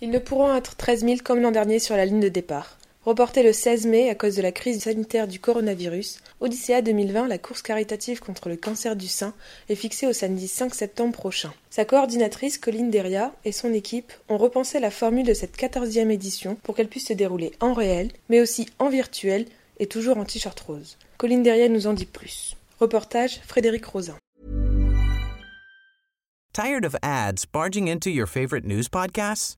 Ils ne pourront être 13 000 comme l'an dernier sur la ligne de départ. Reporté le 16 mai à cause de la crise sanitaire du coronavirus, Odyssea 2020, la course caritative contre le cancer du sein, est fixée au samedi 5 septembre prochain. Sa coordinatrice, Colline Deria, et son équipe ont repensé la formule de cette 14e édition pour qu'elle puisse se dérouler en réel, mais aussi en virtuel et toujours en t-shirt rose. Colline Deria nous en dit plus. Reportage Frédéric Rosin. Tired of ads barging into your favorite news podcasts?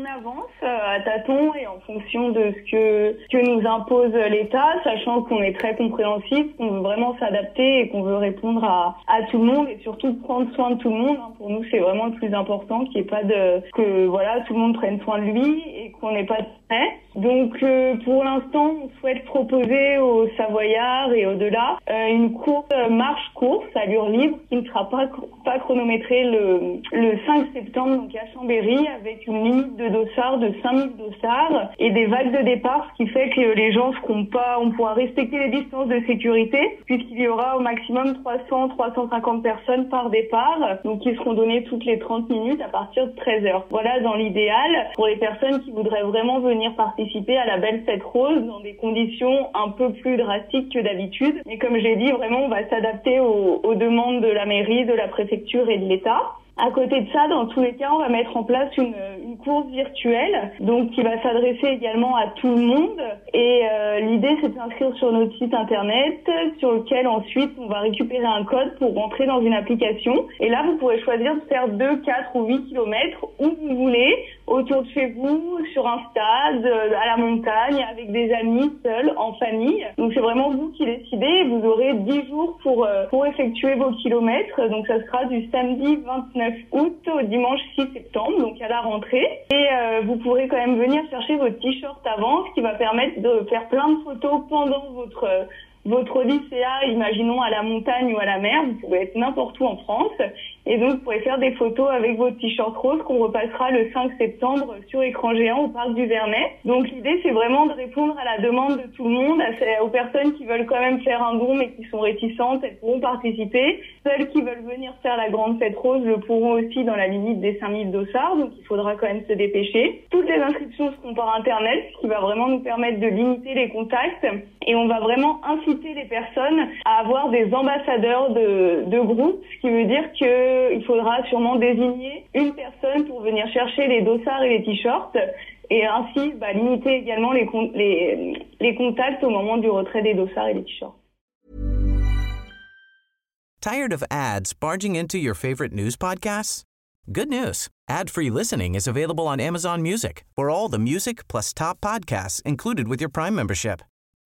on avance euh, à tâtons et en fonction de ce que, que nous impose l'État, sachant qu'on est très compréhensif, qu'on veut vraiment s'adapter et qu'on veut répondre à, à tout le monde et surtout prendre soin de tout le monde. hein. Pour nous, c'est vraiment le plus important, qu'il n'y ait pas de que voilà tout le monde prenne soin de lui et qu'on n'ait pas Donc, euh, pour l'instant, on souhaite proposer aux Savoyards et au-delà euh, une course euh, marche-course à allure libre qui ne sera pas pas chronométrée le, le 5 septembre donc à Chambéry avec une limite de dossard de 5000 dossards et des vagues de départ, ce qui fait que les gens seront pas, on pourra respecter les distances de sécurité puisqu'il y aura au maximum 300-350 personnes par départ, donc qui seront données toutes les 30 minutes à partir de 13 heures. Voilà dans l'idéal pour les personnes qui voudraient vraiment venir participer à la belle fête rose dans des conditions un peu plus drastiques que d'habitude. Et comme j'ai dit, vraiment, on va s'adapter aux demandes de la mairie, de la préfecture et de l'État. À côté de ça, dans tous les cas, on va mettre en place une, une course virtuelle, donc qui va s'adresser également à tout le monde. Et euh, l'idée, c'est de s'inscrire sur notre site internet, sur lequel ensuite on va récupérer un code pour rentrer dans une application. Et là, vous pourrez choisir de faire 2, 4 ou 8 kilomètres où vous voulez, autour de chez vous, sur un stade, euh, à la montagne, avec des amis, seuls, en famille. Donc c'est vraiment vous qui décidez. Vous aurez 10 jours pour euh, pour effectuer vos kilomètres. Donc ça sera du samedi 29 août au dimanche 6 septembre, donc à la rentrée. Et euh, vous pourrez quand même venir chercher votre t-shirt avant, ce qui va permettre de faire plein de photos pendant votre euh, votre imaginons à la montagne ou à la mer, vous pouvez être n'importe où en France, et donc vous pourrez faire des photos avec votre t-shirt rose qu'on repassera le 5 septembre sur écran géant au parc du Vernet. Donc l'idée c'est vraiment de répondre à la demande de tout le monde, aux personnes qui veulent quand même faire un don mais qui sont réticentes, elles pourront participer. Celles qui veulent venir faire la grande fête rose le pourront aussi dans la limite des 5000 dossards, donc il faudra quand même se dépêcher. Toutes les inscriptions seront par internet, ce qui va vraiment nous permettre de limiter les contacts et on va vraiment inciter les personnes avoir des ambassadeurs de, de groupe, ce qui veut dire qu'il faudra sûrement désigner une personne pour venir chercher les dossards et les t-shirts et ainsi bah, limiter également les, con- les, les contacts au moment du retrait des dossards et des t-shirts. Tired of ads barging into your favorite news podcasts? Good news. Ad-free listening is available on Amazon Music for all the music plus top podcasts included with your Prime membership.